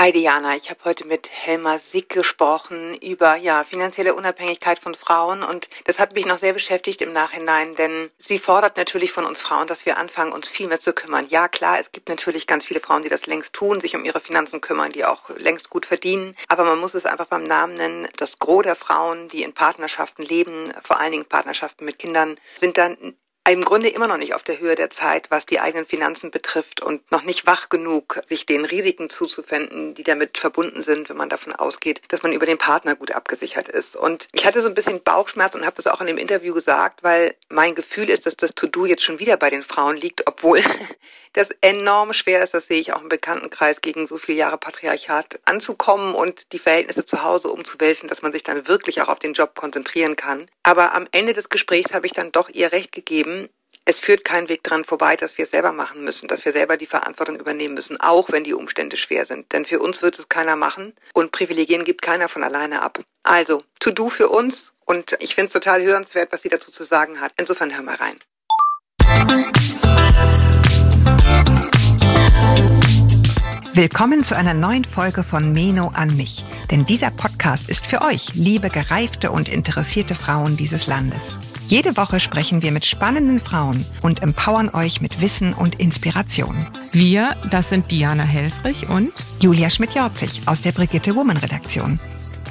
Hi Diana, ich habe heute mit Helma Sick gesprochen über ja, finanzielle Unabhängigkeit von Frauen und das hat mich noch sehr beschäftigt im Nachhinein, denn sie fordert natürlich von uns Frauen, dass wir anfangen, uns viel mehr zu kümmern. Ja klar, es gibt natürlich ganz viele Frauen, die das längst tun, sich um ihre Finanzen kümmern, die auch längst gut verdienen, aber man muss es einfach beim Namen nennen. Das Gros der Frauen, die in Partnerschaften leben, vor allen Dingen Partnerschaften mit Kindern, sind dann im Grunde immer noch nicht auf der Höhe der Zeit, was die eigenen Finanzen betrifft und noch nicht wach genug, sich den Risiken zuzuwenden, die damit verbunden sind, wenn man davon ausgeht, dass man über den Partner gut abgesichert ist. Und ich hatte so ein bisschen Bauchschmerz und habe das auch in dem Interview gesagt, weil mein Gefühl ist, dass das To-Do jetzt schon wieder bei den Frauen liegt, obwohl das enorm schwer ist, das sehe ich auch im Bekanntenkreis, gegen so viele Jahre Patriarchat anzukommen und die Verhältnisse zu Hause umzuwälzen, dass man sich dann wirklich auch auf den Job konzentrieren kann. Aber am Ende des Gesprächs habe ich dann doch ihr recht gegeben, es führt kein Weg dran vorbei, dass wir es selber machen müssen, dass wir selber die Verantwortung übernehmen müssen, auch wenn die Umstände schwer sind. Denn für uns wird es keiner machen und Privilegien gibt keiner von alleine ab. Also, To-Do für uns und ich finde es total hörenswert, was sie dazu zu sagen hat. Insofern hör mal rein. Willkommen zu einer neuen Folge von Meno an mich. Denn dieser Podcast ist für euch, liebe gereifte und interessierte Frauen dieses Landes. Jede Woche sprechen wir mit spannenden Frauen und empowern euch mit Wissen und Inspiration. Wir, das sind Diana Helfrich und Julia Schmidt-Jorzig aus der Brigitte Woman Redaktion.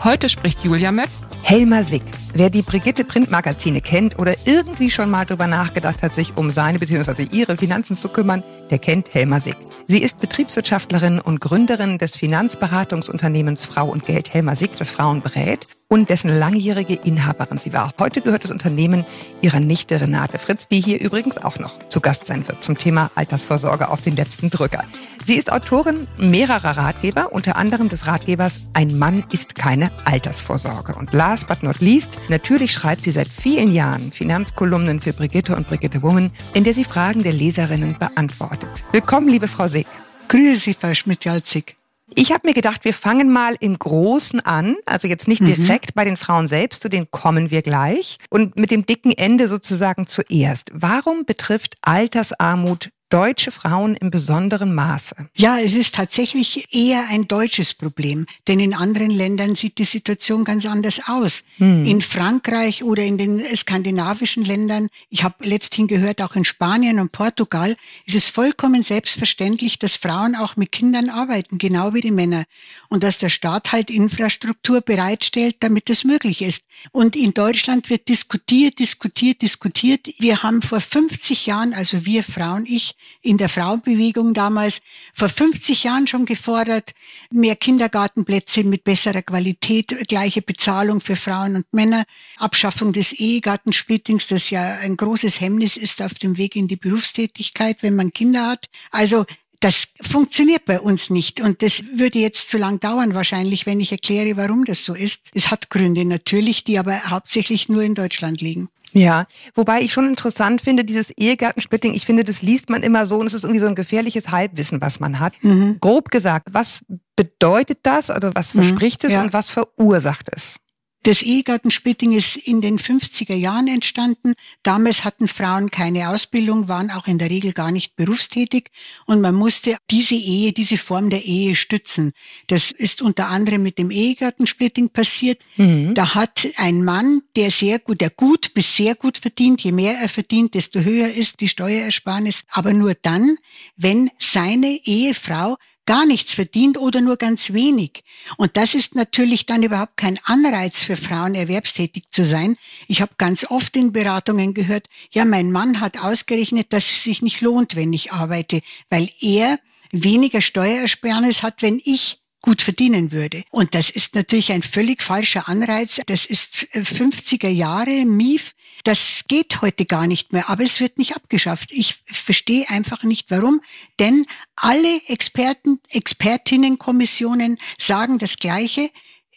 Heute spricht Julia mit Helma Sick. Wer die Brigitte Printmagazine kennt oder irgendwie schon mal darüber nachgedacht hat, sich um seine bzw. ihre Finanzen zu kümmern, der kennt Helma Sick. Sie ist Betriebswirtschaftlerin und Gründerin des Finanzberatungsunternehmens Frau und Geld Helma Sick, das Frauen berät und dessen langjährige Inhaberin sie war. Heute gehört das Unternehmen ihrer Nichte Renate Fritz, die hier übrigens auch noch zu Gast sein wird zum Thema Altersvorsorge auf den letzten Drücker. Sie ist Autorin mehrerer Ratgeber, unter anderem des Ratgebers Ein Mann ist keine Altersvorsorge. Und last but not least, natürlich schreibt sie seit vielen Jahren Finanzkolumnen für Brigitte und Brigitte Woman, in der sie Fragen der Leserinnen beantwortet. Willkommen, liebe Frau Sieg. Grüße Sie, Frau Schmidt-Jalzig. Ich habe mir gedacht, wir fangen mal im Großen an, also jetzt nicht mhm. direkt bei den Frauen selbst, zu denen kommen wir gleich, und mit dem dicken Ende sozusagen zuerst. Warum betrifft Altersarmut deutsche Frauen im besonderen Maße? Ja, es ist tatsächlich eher ein deutsches Problem, denn in anderen Ländern sieht die Situation ganz anders aus. Hm. In Frankreich oder in den skandinavischen Ländern, ich habe letzthin gehört, auch in Spanien und Portugal, ist es vollkommen selbstverständlich, dass Frauen auch mit Kindern arbeiten, genau wie die Männer. Und dass der Staat halt Infrastruktur bereitstellt, damit das möglich ist. Und in Deutschland wird diskutiert, diskutiert, diskutiert. Wir haben vor 50 Jahren, also wir Frauen, ich, in der Frauenbewegung damals vor 50 Jahren schon gefordert, mehr Kindergartenplätze mit besserer Qualität, gleiche Bezahlung für Frauen und Männer, Abschaffung des Ehegattensplittings, das ja ein großes Hemmnis ist auf dem Weg in die Berufstätigkeit, wenn man Kinder hat. Also das funktioniert bei uns nicht und das würde jetzt zu lang dauern wahrscheinlich, wenn ich erkläre, warum das so ist. Es hat Gründe natürlich, die aber hauptsächlich nur in Deutschland liegen. Ja, wobei ich schon interessant finde, dieses Ehegattensplitting, ich finde, das liest man immer so und es ist irgendwie so ein gefährliches Halbwissen, was man hat. Mhm. Grob gesagt, was bedeutet das oder was mhm. verspricht mhm, es ja. und was verursacht es? Das Ehegattensplitting ist in den 50er Jahren entstanden. Damals hatten Frauen keine Ausbildung, waren auch in der Regel gar nicht berufstätig und man musste diese Ehe, diese Form der Ehe stützen. Das ist unter anderem mit dem Ehegattensplitting passiert. Mhm. Da hat ein Mann, der sehr gut, der gut bis sehr gut verdient, je mehr er verdient, desto höher ist die Steuerersparnis, aber nur dann, wenn seine Ehefrau gar nichts verdient oder nur ganz wenig. Und das ist natürlich dann überhaupt kein Anreiz für Frauen, erwerbstätig zu sein. Ich habe ganz oft in Beratungen gehört, ja, mein Mann hat ausgerechnet, dass es sich nicht lohnt, wenn ich arbeite, weil er weniger Steuerersparnis hat, wenn ich gut verdienen würde. Und das ist natürlich ein völlig falscher Anreiz. Das ist 50er äh, Jahre MIF. Das geht heute gar nicht mehr, aber es wird nicht abgeschafft. Ich verstehe einfach nicht warum, denn alle Experten, Expertinnenkommissionen sagen das Gleiche.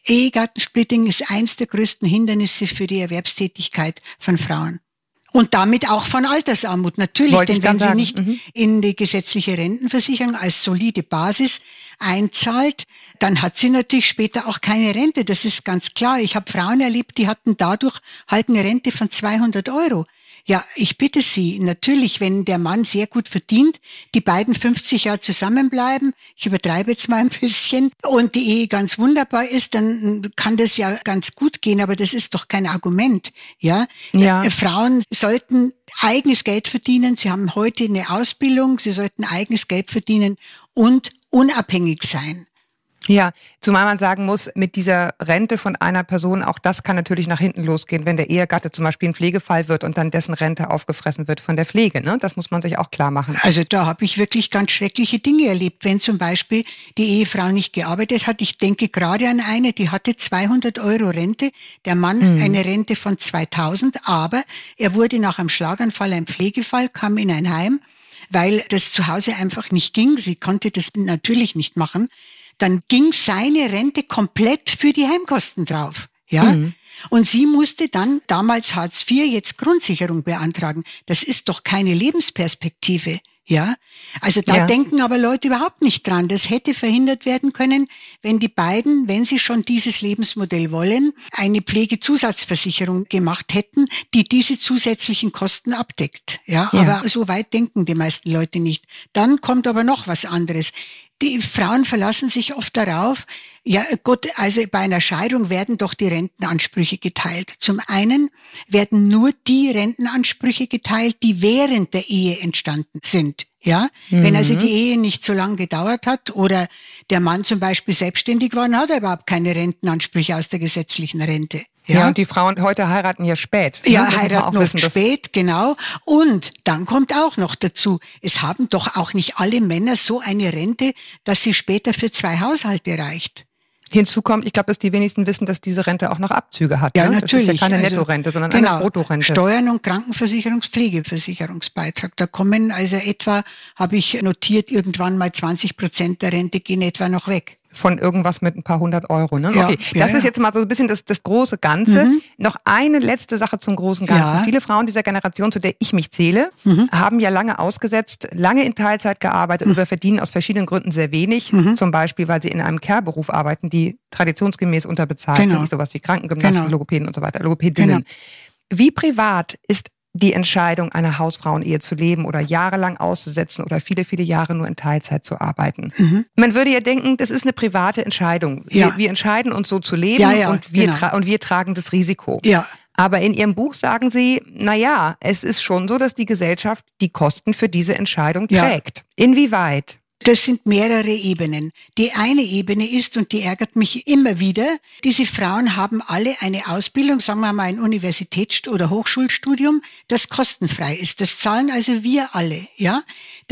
Ehegattensplitting ist eins der größten Hindernisse für die Erwerbstätigkeit von Frauen. Und damit auch von Altersarmut, natürlich. Wollte denn wenn sie nicht mhm. in die gesetzliche Rentenversicherung als solide Basis einzahlt, dann hat sie natürlich später auch keine Rente. Das ist ganz klar. Ich habe Frauen erlebt, die hatten dadurch halt eine Rente von 200 Euro. Ja, ich bitte Sie, natürlich, wenn der Mann sehr gut verdient, die beiden 50 Jahre zusammenbleiben, ich übertreibe jetzt mal ein bisschen, und die Ehe ganz wunderbar ist, dann kann das ja ganz gut gehen, aber das ist doch kein Argument, ja? ja. Äh, Frauen sollten eigenes Geld verdienen, sie haben heute eine Ausbildung, sie sollten eigenes Geld verdienen und unabhängig sein. Ja, zumal man sagen muss, mit dieser Rente von einer Person, auch das kann natürlich nach hinten losgehen, wenn der Ehegatte zum Beispiel ein Pflegefall wird und dann dessen Rente aufgefressen wird von der Pflege. Ne? Das muss man sich auch klar machen. Also da habe ich wirklich ganz schreckliche Dinge erlebt, wenn zum Beispiel die Ehefrau nicht gearbeitet hat. Ich denke gerade an eine, die hatte 200 Euro Rente, der Mann mhm. eine Rente von 2000, aber er wurde nach einem Schlaganfall ein Pflegefall, kam in ein Heim, weil das zu Hause einfach nicht ging. Sie konnte das natürlich nicht machen dann ging seine Rente komplett für die Heimkosten drauf. Ja. Mhm. Und sie musste dann damals Hartz IV, jetzt Grundsicherung beantragen. Das ist doch keine Lebensperspektive. Ja, also da ja. denken aber Leute überhaupt nicht dran. Das hätte verhindert werden können, wenn die beiden, wenn sie schon dieses Lebensmodell wollen, eine Pflegezusatzversicherung gemacht hätten, die diese zusätzlichen Kosten abdeckt. Ja, ja, aber so weit denken die meisten Leute nicht. Dann kommt aber noch was anderes die Frauen verlassen sich oft darauf, ja Gott, also bei einer Scheidung werden doch die Rentenansprüche geteilt. Zum einen werden nur die Rentenansprüche geteilt, die während der Ehe entstanden sind. Ja, mhm. wenn also die Ehe nicht so lange gedauert hat oder der Mann zum Beispiel selbstständig war, dann hat er überhaupt keine Rentenansprüche aus der gesetzlichen Rente. Ja, ja und die Frauen heute heiraten ja spät. Ja, ne? heiraten noch spät, genau. Und dann kommt auch noch dazu, es haben doch auch nicht alle Männer so eine Rente, dass sie später für zwei Haushalte reicht. Hinzu kommt, ich glaube, dass die wenigsten wissen, dass diese Rente auch noch Abzüge hat. Ja, ne? natürlich. Das ist ja keine also, Nettorente, sondern genau, eine Bruttorente. Steuern und Krankenversicherungspflegeversicherungsbeitrag. Da kommen also etwa, habe ich notiert, irgendwann mal 20 Prozent der Rente gehen etwa noch weg von irgendwas mit ein paar hundert Euro. Ne? Ja, okay, ja, das ist jetzt mal so ein bisschen das, das große Ganze. Mhm. Noch eine letzte Sache zum großen Ganzen. Ja. Viele Frauen dieser Generation, zu der ich mich zähle, mhm. haben ja lange ausgesetzt, lange in Teilzeit gearbeitet mhm. oder verdienen aus verschiedenen Gründen sehr wenig. Mhm. Zum Beispiel, weil sie in einem Care-Beruf arbeiten, die traditionsgemäß unterbezahlt genau. sind, sowas wie Krankengymnasten, genau. Logopäden und so weiter, Logopädinnen. Genau. Wie privat ist die Entscheidung, eine Hausfrauenehe zu leben oder jahrelang auszusetzen oder viele, viele Jahre nur in Teilzeit zu arbeiten. Mhm. Man würde ja denken, das ist eine private Entscheidung. Ja. Wir, wir, entscheiden uns so zu leben ja, ja, und, wir genau. und wir tragen das Risiko. Ja. Aber in Ihrem Buch sagen Sie, na ja, es ist schon so, dass die Gesellschaft die Kosten für diese Entscheidung trägt. Inwieweit? Das sind mehrere Ebenen. Die eine Ebene ist, und die ärgert mich immer wieder, diese Frauen haben alle eine Ausbildung, sagen wir mal ein Universitäts- oder Hochschulstudium, das kostenfrei ist. Das zahlen also wir alle, ja.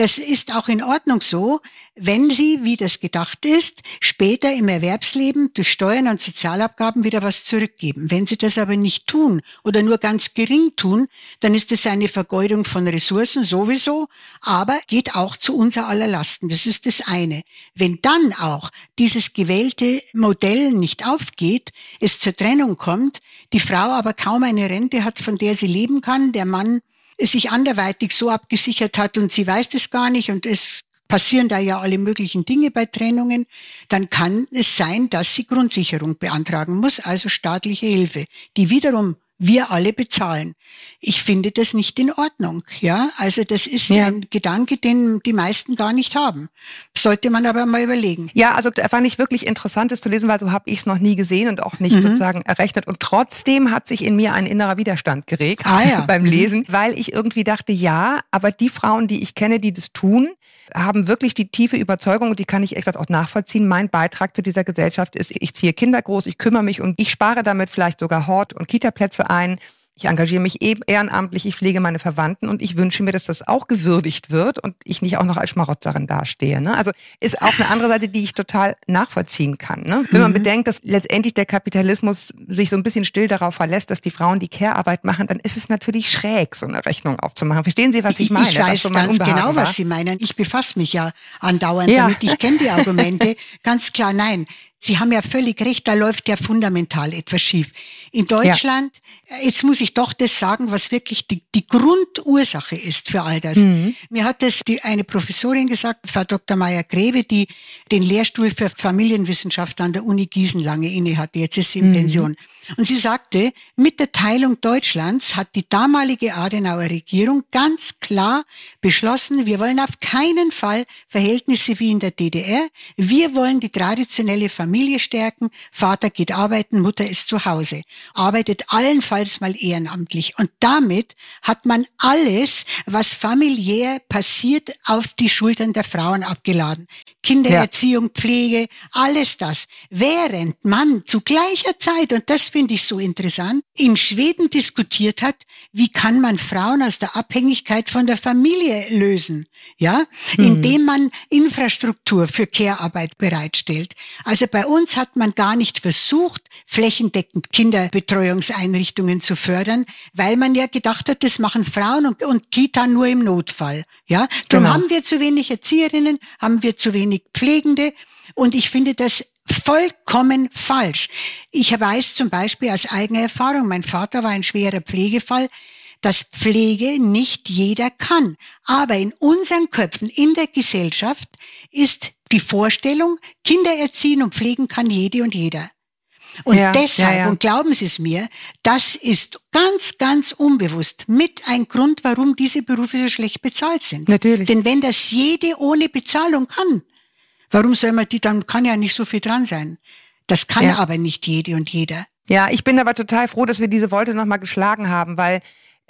Das ist auch in Ordnung so, wenn sie, wie das gedacht ist, später im Erwerbsleben durch Steuern und Sozialabgaben wieder was zurückgeben. Wenn sie das aber nicht tun oder nur ganz gering tun, dann ist es eine Vergeudung von Ressourcen sowieso, aber geht auch zu unser aller Lasten. Das ist das eine. Wenn dann auch dieses gewählte Modell nicht aufgeht, es zur Trennung kommt, die Frau aber kaum eine Rente hat, von der sie leben kann, der Mann sich anderweitig so abgesichert hat und sie weiß das gar nicht und es passieren da ja alle möglichen Dinge bei Trennungen, dann kann es sein, dass sie Grundsicherung beantragen muss, also staatliche Hilfe, die wiederum wir alle bezahlen. Ich finde das nicht in Ordnung. Ja, also das ist ja. ein Gedanke, den die meisten gar nicht haben. Sollte man aber mal überlegen. Ja, also fand ich wirklich interessant, das zu lesen, weil so habe ich es noch nie gesehen und auch nicht mhm. sozusagen errechnet. Und trotzdem hat sich in mir ein innerer Widerstand geregt ah, ja. beim mhm. Lesen, weil ich irgendwie dachte, ja, aber die Frauen, die ich kenne, die das tun, haben wirklich die tiefe Überzeugung, und die kann ich exakt auch nachvollziehen, mein Beitrag zu dieser Gesellschaft ist, ich ziehe Kinder groß, ich kümmere mich und ich spare damit vielleicht sogar Hort- und Kitaplätze ein. Ich engagiere mich eben ehrenamtlich, ich pflege meine Verwandten und ich wünsche mir, dass das auch gewürdigt wird und ich nicht auch noch als Schmarotzerin dastehe. Ne? Also ist auch eine andere Seite, die ich total nachvollziehen kann. Ne? Wenn man mhm. bedenkt, dass letztendlich der Kapitalismus sich so ein bisschen still darauf verlässt, dass die Frauen die Care-Arbeit machen, dann ist es natürlich schräg, so eine Rechnung aufzumachen. Verstehen Sie, was ich meine? Ich weiß ganz genau, war? was Sie meinen. Ich befasse mich ja andauernd ja. damit. Ich kenne die Argumente. ganz klar, nein. Sie haben ja völlig recht, da läuft ja fundamental etwas schief. In Deutschland, ja. jetzt muss ich doch das sagen, was wirklich die, die Grundursache ist für all das. Mhm. Mir hat das die, eine Professorin gesagt, Frau Dr. Meyer-Greve, die den Lehrstuhl für Familienwissenschaft an der Uni Gießen lange inne hatte. Jetzt ist sie in mhm. Pension. Und sie sagte, mit der Teilung Deutschlands hat die damalige Adenauer Regierung ganz klar beschlossen, wir wollen auf keinen Fall Verhältnisse wie in der DDR. Wir wollen die traditionelle Familie stärken. Vater geht arbeiten, Mutter ist zu Hause. Arbeitet allenfalls mal ehrenamtlich. Und damit hat man alles, was familiär passiert, auf die Schultern der Frauen abgeladen. Kindererziehung, ja. Pflege, alles das. Während man zu gleicher Zeit, und das finde ich so interessant, in Schweden diskutiert hat, wie kann man Frauen aus der Abhängigkeit von der Familie lösen? Ja, mhm. indem man Infrastruktur für Care-Arbeit bereitstellt. Also bei uns hat man gar nicht versucht, flächendeckend Kinderbetreuungseinrichtungen zu fördern, weil man ja gedacht hat, das machen Frauen und, und Kita nur im Notfall. Ja, darum genau. haben wir zu wenig Erzieherinnen, haben wir zu wenig Pflegende und ich finde das vollkommen falsch. Ich weiß zum Beispiel aus eigener Erfahrung, mein Vater war ein schwerer Pflegefall, dass Pflege nicht jeder kann. Aber in unseren Köpfen, in der Gesellschaft ist die Vorstellung, Kinder erziehen und pflegen kann jede und jeder. Und ja, deshalb, ja, ja. und glauben Sie es mir, das ist ganz, ganz unbewusst mit ein Grund, warum diese Berufe so schlecht bezahlt sind. Natürlich. Denn wenn das jede ohne Bezahlung kann, warum soll man die, dann kann ja nicht so viel dran sein. Das kann aber nicht jede und jeder. Ja, ich bin aber total froh, dass wir diese Wolte nochmal geschlagen haben, weil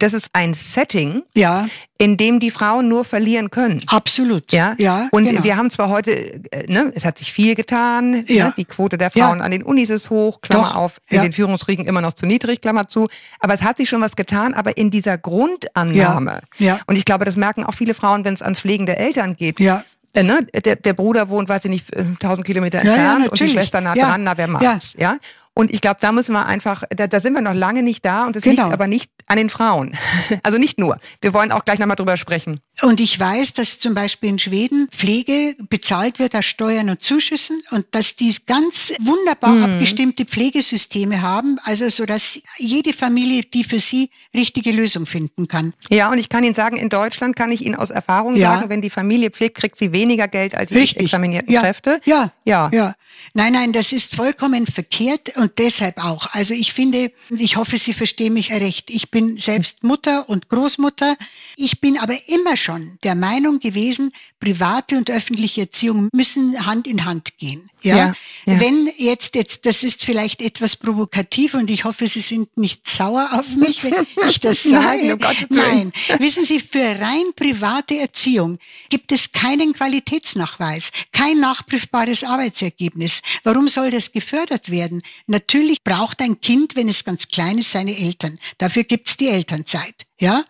das ist ein Setting, ja. in dem die Frauen nur verlieren können. Absolut. Ja. ja und genau. wir haben zwar heute, äh, ne, es hat sich viel getan. Ne, ja. Ne, die Quote der Frauen ja. an den Unis ist hoch, Klammer Doch. auf, in ja. den Führungsriegen immer noch zu niedrig, Klammer zu. Aber es hat sich schon was getan, aber in dieser Grundannahme. Ja. Und ich glaube, das merken auch viele Frauen, wenn es ans Pflegen der Eltern geht. Ja. Äh, ne, der, der Bruder wohnt, weiß ich nicht, 1000 Kilometer entfernt und die Schwester nah dran, na wer macht's, ja? Und ich glaube, da müssen wir einfach, da, da sind wir noch lange nicht da und es genau. liegt aber nicht an den Frauen. Also nicht nur. Wir wollen auch gleich nochmal drüber sprechen. Und ich weiß, dass zum Beispiel in Schweden Pflege bezahlt wird aus Steuern und Zuschüssen und dass die ganz wunderbar mhm. abgestimmte Pflegesysteme haben, also so dass jede Familie die für sie richtige Lösung finden kann. Ja, und ich kann Ihnen sagen, in Deutschland kann ich Ihnen aus Erfahrung ja. sagen, wenn die Familie pflegt, kriegt sie weniger Geld als die examinierten ja. Kräfte. Ja. ja, ja. Nein, nein, das ist vollkommen verkehrt und deshalb auch. Also ich finde, ich hoffe, Sie verstehen mich recht. Ich bin selbst Mutter und Großmutter. Ich bin aber immer schon der Meinung gewesen, private und öffentliche Erziehung müssen Hand in Hand gehen. Ja? ja, wenn jetzt, jetzt, das ist vielleicht etwas provokativ und ich hoffe, Sie sind nicht sauer auf mich, wenn ich das sage. Nein, um Nein. Wissen Sie, für rein private Erziehung gibt es keinen Qualitätsnachweis, kein nachprüfbares Arbeitsergebnis. Warum soll das gefördert werden? Natürlich braucht ein Kind, wenn es ganz klein ist, seine Eltern. Dafür gibt's die Elternzeit. Ja?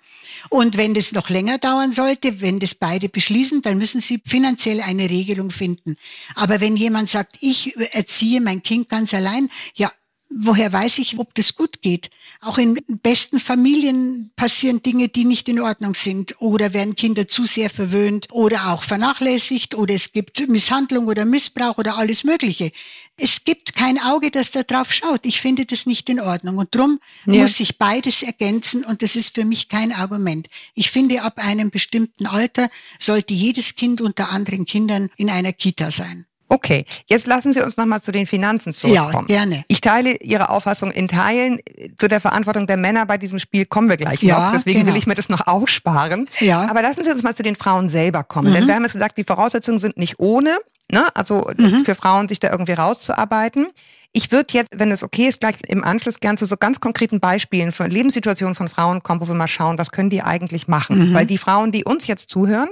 Und wenn das noch länger dauern sollte, wenn das beide beschließen, dann müssen sie finanziell eine Regelung finden. Aber wenn jemand sagt, ich erziehe mein Kind ganz allein, ja, woher weiß ich, ob das gut geht? Auch in besten Familien passieren Dinge, die nicht in Ordnung sind oder werden Kinder zu sehr verwöhnt oder auch vernachlässigt oder es gibt Misshandlung oder Missbrauch oder alles Mögliche. Es gibt kein Auge, das da drauf schaut. Ich finde das nicht in Ordnung und drum ja. muss sich beides ergänzen und das ist für mich kein Argument. Ich finde, ab einem bestimmten Alter sollte jedes Kind unter anderen Kindern in einer Kita sein. Okay, jetzt lassen Sie uns nochmal zu den Finanzen zurückkommen. Ja, gerne. Ich teile Ihre Auffassung in Teilen. Zu der Verantwortung der Männer bei diesem Spiel kommen wir gleich ja, noch. Deswegen genau. will ich mir das noch aufsparen. Ja. Aber lassen Sie uns mal zu den Frauen selber kommen. Mhm. Denn wir haben jetzt gesagt, die Voraussetzungen sind nicht ohne. Ne? Also mhm. für Frauen sich da irgendwie rauszuarbeiten. Ich würde jetzt, wenn es okay ist, gleich im Anschluss gern zu so ganz konkreten Beispielen von Lebenssituationen von Frauen kommen, wo wir mal schauen, was können die eigentlich machen. Mhm. Weil die Frauen, die uns jetzt zuhören,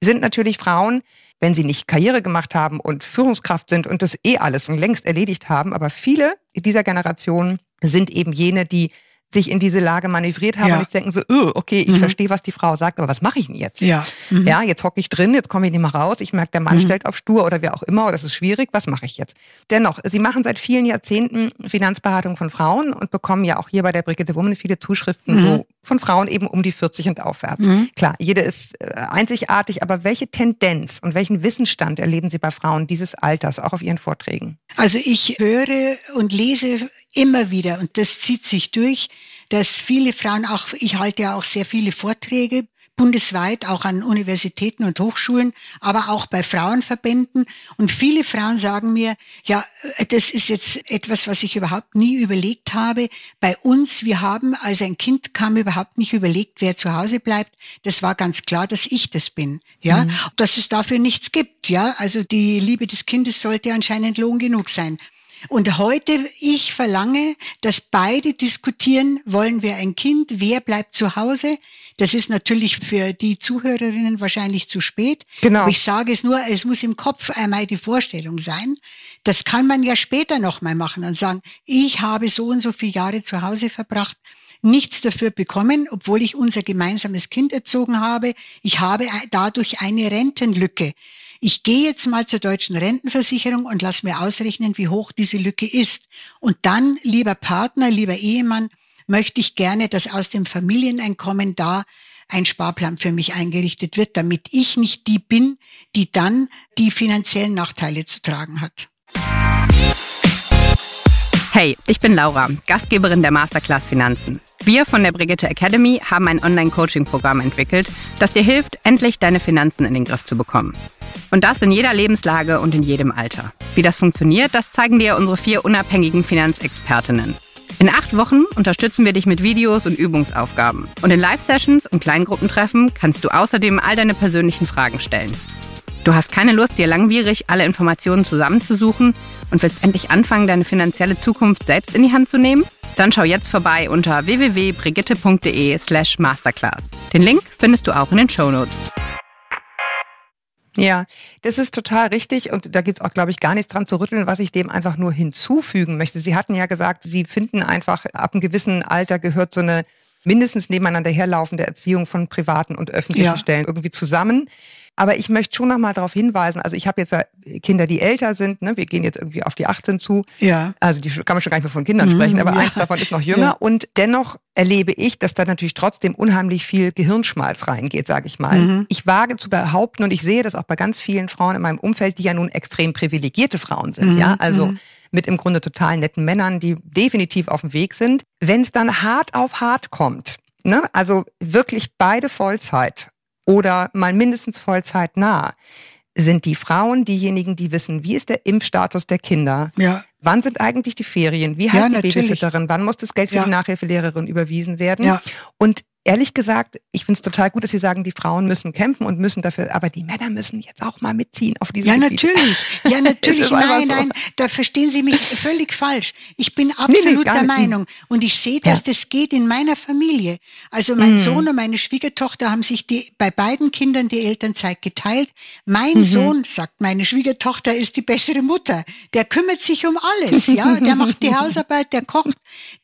sind natürlich Frauen, wenn sie nicht Karriere gemacht haben und Führungskraft sind und das eh alles und längst erledigt haben. Aber viele dieser Generation sind eben jene, die sich in diese Lage manövriert haben ja. und jetzt denken so, oh, okay, ich mhm. verstehe, was die Frau sagt, aber was mache ich denn jetzt? Ja, mhm. ja jetzt hocke ich drin, jetzt komme ich nicht mehr raus, ich merke, der Mann mhm. stellt auf stur oder wer auch immer, oder das ist schwierig, was mache ich jetzt? Dennoch, Sie machen seit vielen Jahrzehnten Finanzberatung von Frauen und bekommen ja auch hier bei der Brigitte Woman viele Zuschriften wo, mhm. Von Frauen eben um die 40 und aufwärts. Mhm. Klar, jede ist äh, einzigartig, aber welche Tendenz und welchen Wissensstand erleben Sie bei Frauen dieses Alters, auch auf Ihren Vorträgen? Also ich höre und lese immer wieder, und das zieht sich durch, dass viele Frauen auch, ich halte ja auch sehr viele Vorträge, bundesweit, auch an Universitäten und Hochschulen, aber auch bei Frauenverbänden. Und viele Frauen sagen mir, ja, das ist jetzt etwas, was ich überhaupt nie überlegt habe. Bei uns, wir haben, als ein Kind kam, überhaupt nicht überlegt, wer zu Hause bleibt. Das war ganz klar, dass ich das bin. Ja, mhm. dass es dafür nichts gibt. Ja, also die Liebe des Kindes sollte anscheinend Lohn genug sein. Und heute, ich verlange, dass beide diskutieren, wollen wir ein Kind, wer bleibt zu Hause? Das ist natürlich für die Zuhörerinnen wahrscheinlich zu spät. Genau. Aber ich sage es nur, es muss im Kopf einmal die Vorstellung sein. Das kann man ja später nochmal machen und sagen, ich habe so und so viele Jahre zu Hause verbracht, nichts dafür bekommen, obwohl ich unser gemeinsames Kind erzogen habe. Ich habe dadurch eine Rentenlücke. Ich gehe jetzt mal zur deutschen Rentenversicherung und lass mir ausrechnen, wie hoch diese Lücke ist. Und dann, lieber Partner, lieber Ehemann, möchte ich gerne, dass aus dem Familieneinkommen da ein Sparplan für mich eingerichtet wird, damit ich nicht die bin, die dann die finanziellen Nachteile zu tragen hat. Hey, ich bin Laura, Gastgeberin der Masterclass Finanzen. Wir von der Brigitte Academy haben ein Online-Coaching-Programm entwickelt, das dir hilft, endlich deine Finanzen in den Griff zu bekommen. Und das in jeder Lebenslage und in jedem Alter. Wie das funktioniert, das zeigen dir unsere vier unabhängigen Finanzexpertinnen. In acht Wochen unterstützen wir dich mit Videos und Übungsaufgaben. Und in Live-Sessions und Kleingruppentreffen kannst du außerdem all deine persönlichen Fragen stellen. Du hast keine Lust, dir langwierig alle Informationen zusammenzusuchen und willst endlich anfangen, deine finanzielle Zukunft selbst in die Hand zu nehmen? Dann schau jetzt vorbei unter www.brigitte.de slash masterclass. Den Link findest du auch in den Show Notes. Ja, das ist total richtig und da gibt's auch, glaube ich, gar nichts dran zu rütteln, was ich dem einfach nur hinzufügen möchte. Sie hatten ja gesagt, Sie finden einfach, ab einem gewissen Alter gehört so eine mindestens nebeneinander herlaufende Erziehung von privaten und öffentlichen ja. Stellen irgendwie zusammen. Aber ich möchte schon noch mal darauf hinweisen, also ich habe jetzt Kinder, die älter sind, ne? wir gehen jetzt irgendwie auf die 18 zu. Ja. Also die kann man schon gar nicht mehr von Kindern mhm, sprechen, aber ja. eins davon ist noch jünger. Ja. Und dennoch erlebe ich, dass da natürlich trotzdem unheimlich viel Gehirnschmalz reingeht, sage ich mal. Mhm. Ich wage zu behaupten, und ich sehe das auch bei ganz vielen Frauen in meinem Umfeld, die ja nun extrem privilegierte Frauen sind, mhm. ja, also mhm. mit im Grunde total netten Männern, die definitiv auf dem Weg sind. Wenn es dann hart auf hart kommt, ne, also wirklich beide Vollzeit oder mal mindestens Vollzeit nah, sind die Frauen diejenigen, die wissen, wie ist der Impfstatus der Kinder? Ja. Wann sind eigentlich die Ferien? Wie heißt ja, die natürlich. Babysitterin? Wann muss das Geld für ja. die Nachhilfelehrerin überwiesen werden? Ja. Und ehrlich gesagt, ich finde es total gut, dass Sie sagen, die Frauen müssen kämpfen und müssen dafür, aber die Männer müssen jetzt auch mal mitziehen auf diese Ja, Gebiete. natürlich. Ja, natürlich. nein, so. nein, da verstehen Sie mich völlig falsch. Ich bin absolut nee, nee, der Meinung. Und ich sehe, dass ja. das geht in meiner Familie. Also mein mm. Sohn und meine Schwiegertochter haben sich die, bei beiden Kindern die Elternzeit geteilt. Mein mhm. Sohn, sagt meine Schwiegertochter, ist die bessere Mutter. Der kümmert sich um alles, ja. Der macht die Hausarbeit, der kocht.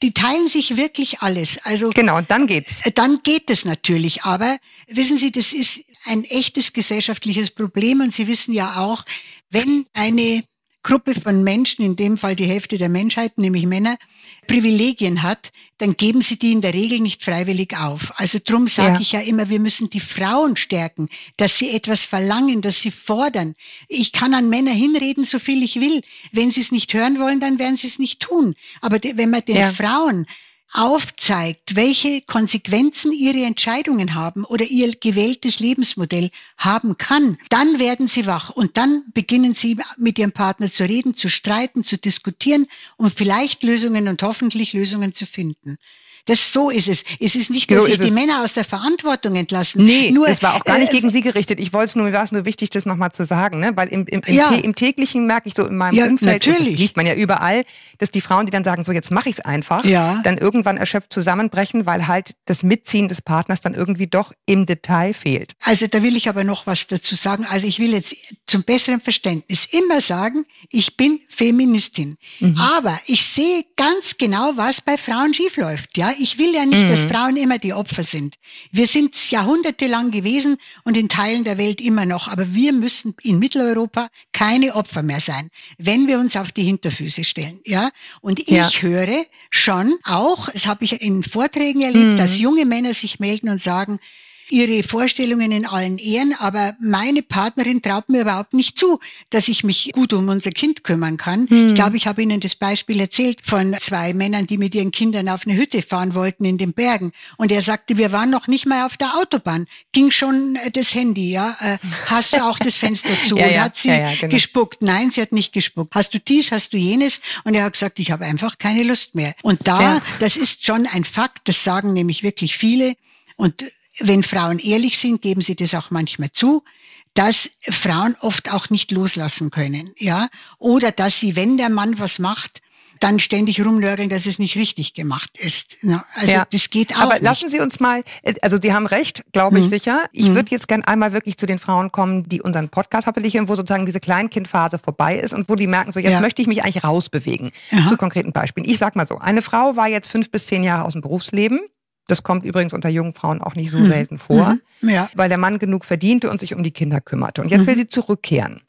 Die teilen sich wirklich alles. Also. Genau, dann geht's. Dann dann geht es natürlich. Aber wissen Sie, das ist ein echtes gesellschaftliches Problem. Und Sie wissen ja auch, wenn eine Gruppe von Menschen, in dem Fall die Hälfte der Menschheit, nämlich Männer, Privilegien hat, dann geben sie die in der Regel nicht freiwillig auf. Also drum sage ja. ich ja immer, wir müssen die Frauen stärken, dass sie etwas verlangen, dass sie fordern. Ich kann an Männer hinreden, so viel ich will. Wenn sie es nicht hören wollen, dann werden sie es nicht tun. Aber wenn man den ja. Frauen aufzeigt, welche Konsequenzen ihre Entscheidungen haben oder ihr gewähltes Lebensmodell haben kann, dann werden sie wach und dann beginnen sie mit ihrem Partner zu reden, zu streiten, zu diskutieren und vielleicht Lösungen und hoffentlich Lösungen zu finden. Das so ist es. Es ist nicht, dass so sich die Männer aus der Verantwortung entlassen. Nee, nur, es war auch gar nicht äh, gegen sie gerichtet. Ich wollte es nur, mir war es nur wichtig, das nochmal zu sagen, ne? Weil im, im, im, ja. im täglichen merke ich so in meinem ja, Umfeld, natürlich. das liest man ja überall, dass die Frauen, die dann sagen, so jetzt mache ich es einfach, ja. dann irgendwann erschöpft zusammenbrechen, weil halt das Mitziehen des Partners dann irgendwie doch im Detail fehlt. Also da will ich aber noch was dazu sagen. Also ich will jetzt zum besseren Verständnis immer sagen, ich bin Feministin. Mhm. Aber ich sehe ganz genau, was bei Frauen schiefläuft. Ja, ich will ja nicht, mhm. dass Frauen immer die Opfer sind. Wir sind jahrhundertelang gewesen und in Teilen der Welt immer noch. Aber wir müssen in Mitteleuropa keine Opfer mehr sein, wenn wir uns auf die Hinterfüße stellen. Ja, und ich ja. höre schon auch, das habe ich in Vorträgen erlebt, mhm. dass junge Männer sich melden und sagen, ihre Vorstellungen in allen Ehren, aber meine Partnerin traut mir überhaupt nicht zu, dass ich mich gut um unser Kind kümmern kann. Hm. Ich glaube, ich habe Ihnen das Beispiel erzählt von zwei Männern, die mit ihren Kindern auf eine Hütte fahren wollten in den Bergen. Und er sagte, wir waren noch nicht mal auf der Autobahn. Ging schon äh, das Handy, ja. Äh, hast du auch das Fenster zu? ja, und hat sie ja, ja, genau. gespuckt. Nein, sie hat nicht gespuckt. Hast du dies, hast du jenes? Und er hat gesagt, ich habe einfach keine Lust mehr. Und da, das ist schon ein Fakt, das sagen nämlich wirklich viele. Und wenn Frauen ehrlich sind, geben sie das auch manchmal zu, dass Frauen oft auch nicht loslassen können, ja, oder dass sie, wenn der Mann was macht, dann ständig rumnörgeln, dass es nicht richtig gemacht ist. Also ja. das geht auch. Aber nicht. lassen Sie uns mal, äh, also Sie haben recht, glaube ich mhm. sicher. Ich mhm. würde jetzt gern einmal wirklich zu den Frauen kommen, die unseren Podcast hauptsächlich, wo sozusagen diese Kleinkindphase vorbei ist und wo die merken, so jetzt ja. möchte ich mich eigentlich rausbewegen. Aha. Zu konkreten Beispielen. Ich sag mal so, eine Frau war jetzt fünf bis zehn Jahre aus dem Berufsleben. Das kommt übrigens unter jungen Frauen auch nicht so mhm. selten vor, mhm. ja. weil der Mann genug verdiente und sich um die Kinder kümmerte. Und jetzt will mhm. sie zurückkehren.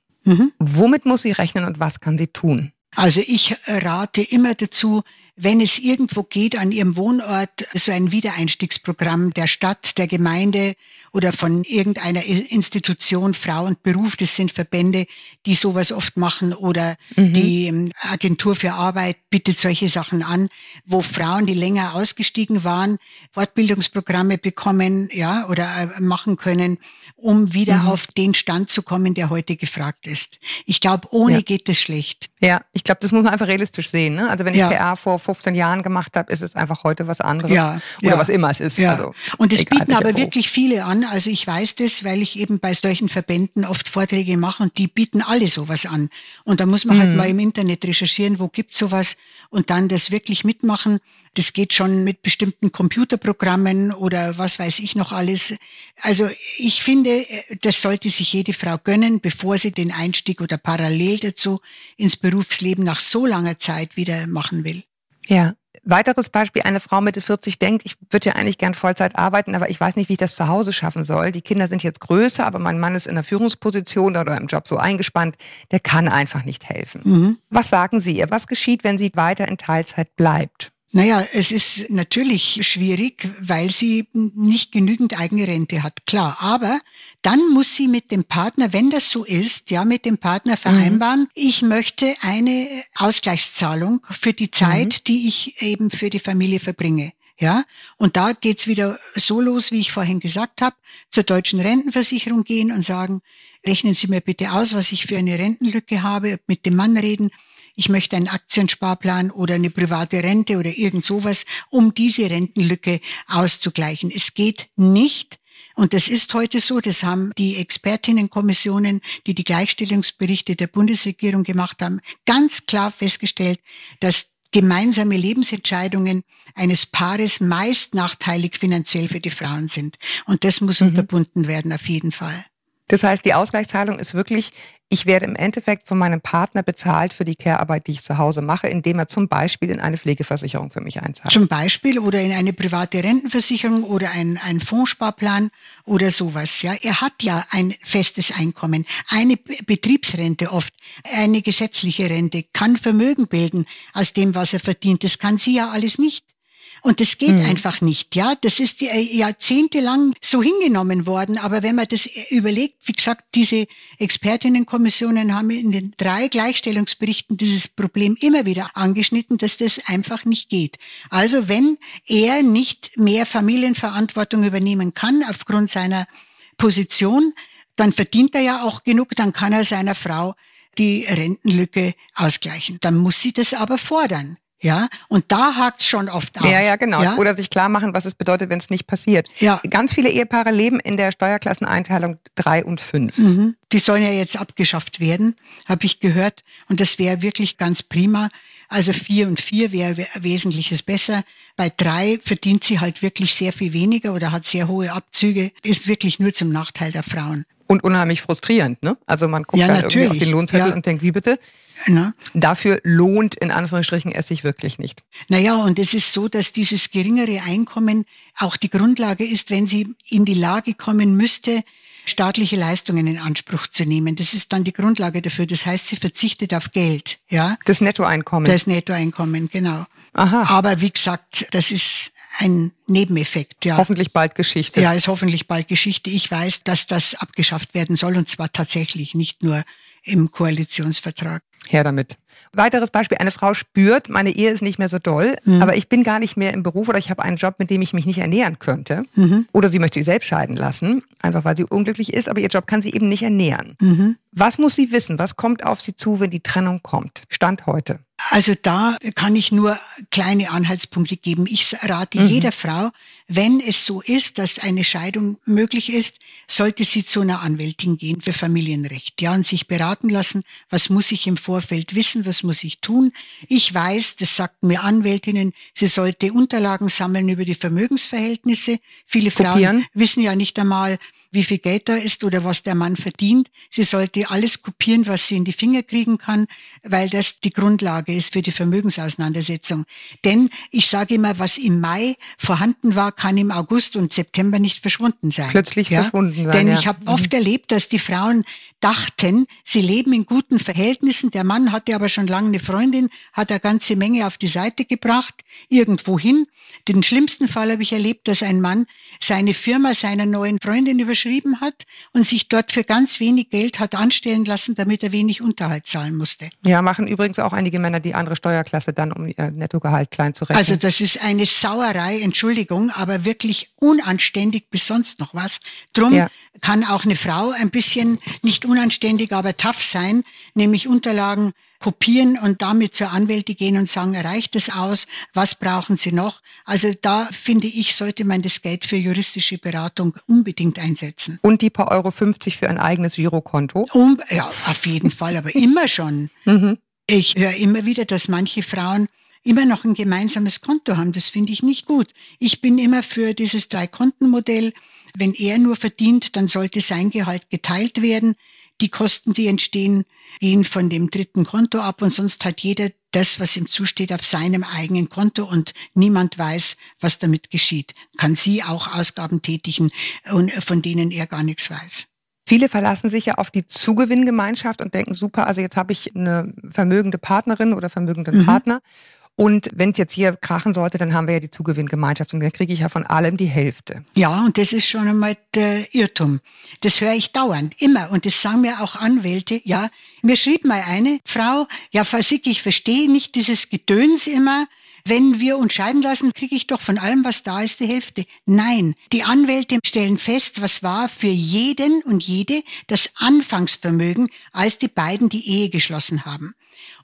Womit muss sie rechnen und was kann sie tun? Also ich rate immer dazu, wenn es irgendwo geht, an Ihrem Wohnort so ein Wiedereinstiegsprogramm der Stadt, der Gemeinde oder von irgendeiner Institution, Frau und Beruf, das sind Verbände, die sowas oft machen oder mhm. die ähm, Agentur für Arbeit bietet solche Sachen an, wo Frauen, die länger ausgestiegen waren, Fortbildungsprogramme bekommen, ja, oder äh, machen können, um wieder mhm. auf den Stand zu kommen, der heute gefragt ist. Ich glaube, ohne ja. geht es schlecht. Ja, ich glaube, das muss man einfach realistisch sehen. Ne? Also wenn ich ja. PR vor 15 Jahren gemacht habe, ist es einfach heute was anderes. Ja, oder ja. was immer es ist. Ja. Also, und es bieten aber wirklich viele an. Also ich weiß das, weil ich eben bei solchen Verbänden oft Vorträge mache und die bieten alle sowas an. Und da muss man halt mhm. halt mal im Internet recherchieren, wo gibt sowas und dann das wirklich mitmachen. Das geht schon mit bestimmten Computerprogrammen oder was weiß ich noch alles. Also ich finde, das sollte sich jede Frau gönnen, bevor sie den Einstieg oder parallel dazu ins Berufsleben nach so langer Zeit wieder machen will. Ja. Weiteres Beispiel, eine Frau Mitte 40 denkt, ich würde ja eigentlich gern Vollzeit arbeiten, aber ich weiß nicht, wie ich das zu Hause schaffen soll. Die Kinder sind jetzt größer, aber mein Mann ist in der Führungsposition oder im Job so eingespannt, der kann einfach nicht helfen. Mhm. Was sagen Sie ihr? Was geschieht, wenn sie weiter in Teilzeit bleibt? Naja, es ist natürlich schwierig, weil sie nicht genügend eigene Rente hat, klar. Aber dann muss sie mit dem Partner, wenn das so ist, ja, mit dem Partner mhm. vereinbaren, mhm. ich möchte eine Ausgleichszahlung für die Zeit, mhm. die ich eben für die Familie verbringe. Ja, und da geht's wieder so los, wie ich vorhin gesagt habe, zur deutschen Rentenversicherung gehen und sagen, rechnen Sie mir bitte aus, was ich für eine Rentenlücke habe, mit dem Mann reden ich möchte einen Aktiensparplan oder eine private Rente oder irgend sowas, um diese Rentenlücke auszugleichen. Es geht nicht, und das ist heute so, das haben die Expertinnenkommissionen, die die Gleichstellungsberichte der Bundesregierung gemacht haben, ganz klar festgestellt, dass gemeinsame Lebensentscheidungen eines Paares meist nachteilig finanziell für die Frauen sind. Und das muss mhm. unterbunden werden, auf jeden Fall. Das heißt, die Ausgleichszahlung ist wirklich, ich werde im Endeffekt von meinem Partner bezahlt für die Care-Arbeit, die ich zu Hause mache, indem er zum Beispiel in eine Pflegeversicherung für mich einzahlt. Zum Beispiel oder in eine private Rentenversicherung oder ein, ein Fondssparplan oder sowas. Ja, er hat ja ein festes Einkommen, eine Betriebsrente oft, eine gesetzliche Rente, kann Vermögen bilden aus dem, was er verdient. Das kann sie ja alles nicht. Und das geht mhm. einfach nicht, ja. Das ist jahrzehntelang so hingenommen worden. Aber wenn man das überlegt, wie gesagt, diese Expertinnenkommissionen haben in den drei Gleichstellungsberichten dieses Problem immer wieder angeschnitten, dass das einfach nicht geht. Also wenn er nicht mehr Familienverantwortung übernehmen kann aufgrund seiner Position, dann verdient er ja auch genug, dann kann er seiner Frau die Rentenlücke ausgleichen. Dann muss sie das aber fordern. Ja, und da hakt schon oft aus. Ja, ja, genau. Ja? Oder sich klar machen, was es bedeutet, wenn es nicht passiert. Ja. Ganz viele Ehepaare leben in der Steuerklasseneinteilung drei und fünf. Mhm. Die sollen ja jetzt abgeschafft werden, habe ich gehört. Und das wäre wirklich ganz prima. Also vier und vier wäre wesentliches besser. Bei drei verdient sie halt wirklich sehr viel weniger oder hat sehr hohe Abzüge. Ist wirklich nur zum Nachteil der Frauen. Und unheimlich frustrierend, ne? Also man guckt ja, dann natürlich. irgendwie auf den Lohnzettel ja. und denkt, wie bitte? Na? Dafür lohnt in Anführungsstrichen es sich wirklich nicht. Naja, und es ist so, dass dieses geringere Einkommen auch die Grundlage ist, wenn sie in die Lage kommen müsste, staatliche Leistungen in Anspruch zu nehmen. Das ist dann die Grundlage dafür. Das heißt, sie verzichtet auf Geld, ja. Das Nettoeinkommen. Das Nettoeinkommen, genau. Aha. Aber wie gesagt, das ist ein Nebeneffekt. Ja. Hoffentlich bald Geschichte. Ja, ist hoffentlich bald Geschichte. Ich weiß, dass das abgeschafft werden soll und zwar tatsächlich nicht nur im Koalitionsvertrag. Her damit. Weiteres Beispiel, eine Frau spürt, meine Ehe ist nicht mehr so doll, mhm. aber ich bin gar nicht mehr im Beruf oder ich habe einen Job, mit dem ich mich nicht ernähren könnte. Mhm. Oder sie möchte sich selbst scheiden lassen, einfach weil sie unglücklich ist, aber ihr Job kann sie eben nicht ernähren. Mhm. Was muss sie wissen? Was kommt auf sie zu, wenn die Trennung kommt? Stand heute. Also da kann ich nur kleine Anhaltspunkte geben. Ich rate mhm. jeder Frau, wenn es so ist, dass eine Scheidung möglich ist, sollte sie zu einer Anwältin gehen für Familienrecht. Ja, und sich beraten lassen, was muss ich im Vorfeld wissen, was muss ich tun. Ich weiß, das sagten mir Anwältinnen, sie sollte Unterlagen sammeln über die Vermögensverhältnisse. Viele Kopieren. Frauen wissen ja nicht einmal, wie viel Geld da ist oder was der Mann verdient. Sie sollte alles kopieren, was sie in die Finger kriegen kann, weil das die Grundlage ist für die Vermögensauseinandersetzung. Denn ich sage immer, was im Mai vorhanden war, kann im August und September nicht verschwunden sein. Plötzlich ja? verschwunden sein. Denn ja. ich habe mhm. oft erlebt, dass die Frauen dachten, sie leben in guten Verhältnissen. Der Mann hatte aber schon lange eine Freundin, hat eine ganze Menge auf die Seite gebracht, irgendwo hin. Den schlimmsten Fall habe ich erlebt, dass ein Mann seine Firma seiner neuen Freundin überschrieben hat und sich dort für ganz wenig Geld hat anstellen lassen, damit er wenig Unterhalt zahlen musste. Ja, machen übrigens auch einige Männer die andere Steuerklasse dann, um ihr Nettogehalt klein zu rechnen. Also das ist eine Sauerei, Entschuldigung, aber wirklich unanständig bis sonst noch was. Drum ja. kann auch eine Frau ein bisschen nicht unanständig, aber tough sein, nämlich Unterlagen kopieren und damit zur Anwälte gehen und sagen, reicht es aus? Was brauchen Sie noch? Also da finde ich, sollte man das Geld für juristische Beratung unbedingt einsetzen. Und die paar Euro 50 für ein eigenes Girokonto? Um, ja, auf jeden Fall, aber immer schon. Mhm. Ich höre immer wieder, dass manche Frauen immer noch ein gemeinsames Konto haben. Das finde ich nicht gut. Ich bin immer für dieses Drei-Konten-Modell. Wenn er nur verdient, dann sollte sein Gehalt geteilt werden. Die Kosten, die entstehen, gehen von dem dritten Konto ab und sonst hat jeder das, was ihm zusteht, auf seinem eigenen Konto und niemand weiß, was damit geschieht. Kann sie auch Ausgaben tätigen, von denen er gar nichts weiß. Viele verlassen sich ja auf die Zugewinngemeinschaft und denken, super, also jetzt habe ich eine vermögende Partnerin oder vermögenden mhm. Partner und wenn es jetzt hier krachen sollte, dann haben wir ja die Zugewinngemeinschaft und dann kriege ich ja von allem die Hälfte. Ja, und das ist schon einmal der Irrtum. Das höre ich dauernd, immer. Und das sagen mir auch Anwälte. Ja, mir schrieb mal eine Frau, ja, Fasik, ich verstehe nicht dieses Gedöns immer. Wenn wir uns scheiden lassen, kriege ich doch von allem, was da ist, die Hälfte. Nein, die Anwälte stellen fest, was war für jeden und jede das Anfangsvermögen, als die beiden die Ehe geschlossen haben.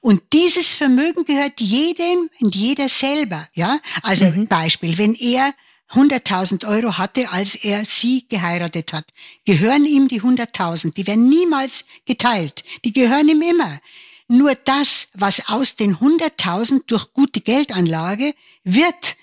Und dieses Vermögen gehört jedem und jeder selber. Ja, also mhm. Beispiel, wenn er 100.000 Euro hatte, als er sie geheiratet hat, gehören ihm die 100.000. Die werden niemals geteilt. Die gehören ihm immer. Nur das, was aus den 100.000 durch gute Geldanlage wird,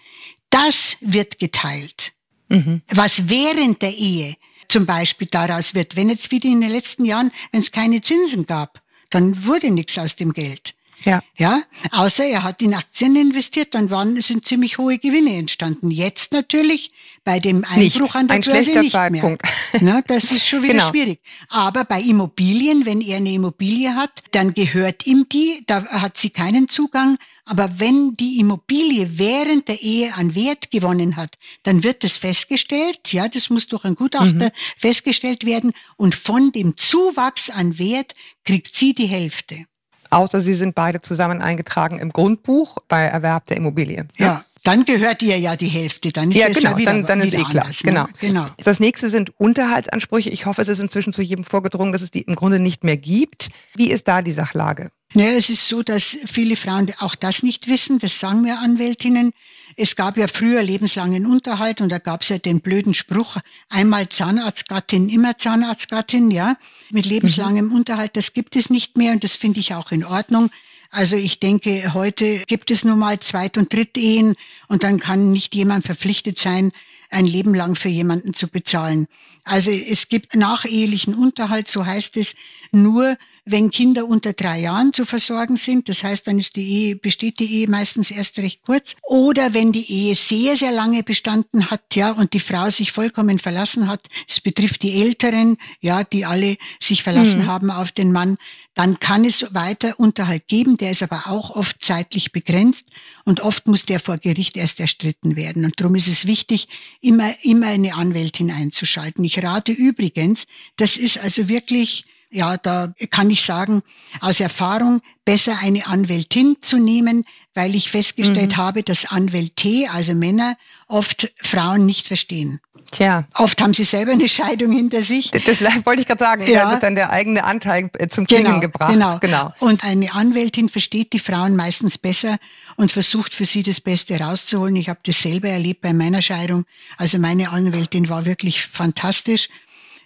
das wird geteilt. Mhm. Was während der Ehe zum Beispiel daraus wird, wenn jetzt wieder in den letzten Jahren, wenn es keine Zinsen gab, dann wurde nichts aus dem Geld. Ja. Ja, außer er hat in Aktien investiert, dann waren, sind ziemlich hohe Gewinne entstanden. Jetzt natürlich bei dem Einbruch nicht. an der Ein Börse schlechter nicht Zeitpunkt. mehr. Na, das ist schon wieder genau. schwierig. Aber bei Immobilien, wenn er eine Immobilie hat, dann gehört ihm die, da hat sie keinen Zugang. Aber wenn die Immobilie während der Ehe an Wert gewonnen hat, dann wird das festgestellt, ja, das muss durch einen Gutachter mhm. festgestellt werden und von dem Zuwachs an Wert kriegt sie die Hälfte. Außer sie sind beide zusammen eingetragen im Grundbuch bei Erwerb der Immobilie. ja. ja. Dann gehört ihr ja die Hälfte, dann ist ja, es genau, ja wieder, dann, dann ist eh klar. Anders, ne? genau. genau. Das nächste sind Unterhaltsansprüche. Ich hoffe, es ist inzwischen zu jedem vorgedrungen, dass es die im Grunde nicht mehr gibt. Wie ist da die Sachlage? Naja, es ist so, dass viele Frauen auch das nicht wissen, das sagen mir Anwältinnen. Es gab ja früher lebenslangen Unterhalt und da gab es ja den blöden Spruch, einmal Zahnarztgattin, immer Zahnarztgattin, ja, mit lebenslangem mhm. Unterhalt. Das gibt es nicht mehr und das finde ich auch in Ordnung. Also ich denke, heute gibt es nun mal Zweit- und Drittehen und dann kann nicht jemand verpflichtet sein, ein Leben lang für jemanden zu bezahlen. Also es gibt nachehelichen Unterhalt, so heißt es, nur wenn Kinder unter drei Jahren zu versorgen sind. Das heißt, dann ist die Ehe, besteht die Ehe meistens erst recht kurz. Oder wenn die Ehe sehr, sehr lange bestanden hat, ja, und die Frau sich vollkommen verlassen hat. Es betrifft die Älteren, ja, die alle sich verlassen mhm. haben auf den Mann. Dann kann es weiter Unterhalt geben. Der ist aber auch oft zeitlich begrenzt. Und oft muss der vor Gericht erst erstritten werden. Und darum ist es wichtig, immer, immer eine Anwältin einzuschalten. Ich rate übrigens, das ist also wirklich ja, da kann ich sagen, aus Erfahrung besser eine Anwältin zu nehmen, weil ich festgestellt mhm. habe, dass Anwälte, also Männer, oft Frauen nicht verstehen. Tja. Oft haben sie selber eine Scheidung hinter sich. Das wollte ich gerade sagen. Ja. Da wird dann der eigene Anteil äh, zum Klingen genau, gebracht. Genau. genau. Und eine Anwältin versteht die Frauen meistens besser und versucht für sie das Beste rauszuholen. Ich habe das selber erlebt bei meiner Scheidung. Also meine Anwältin war wirklich fantastisch.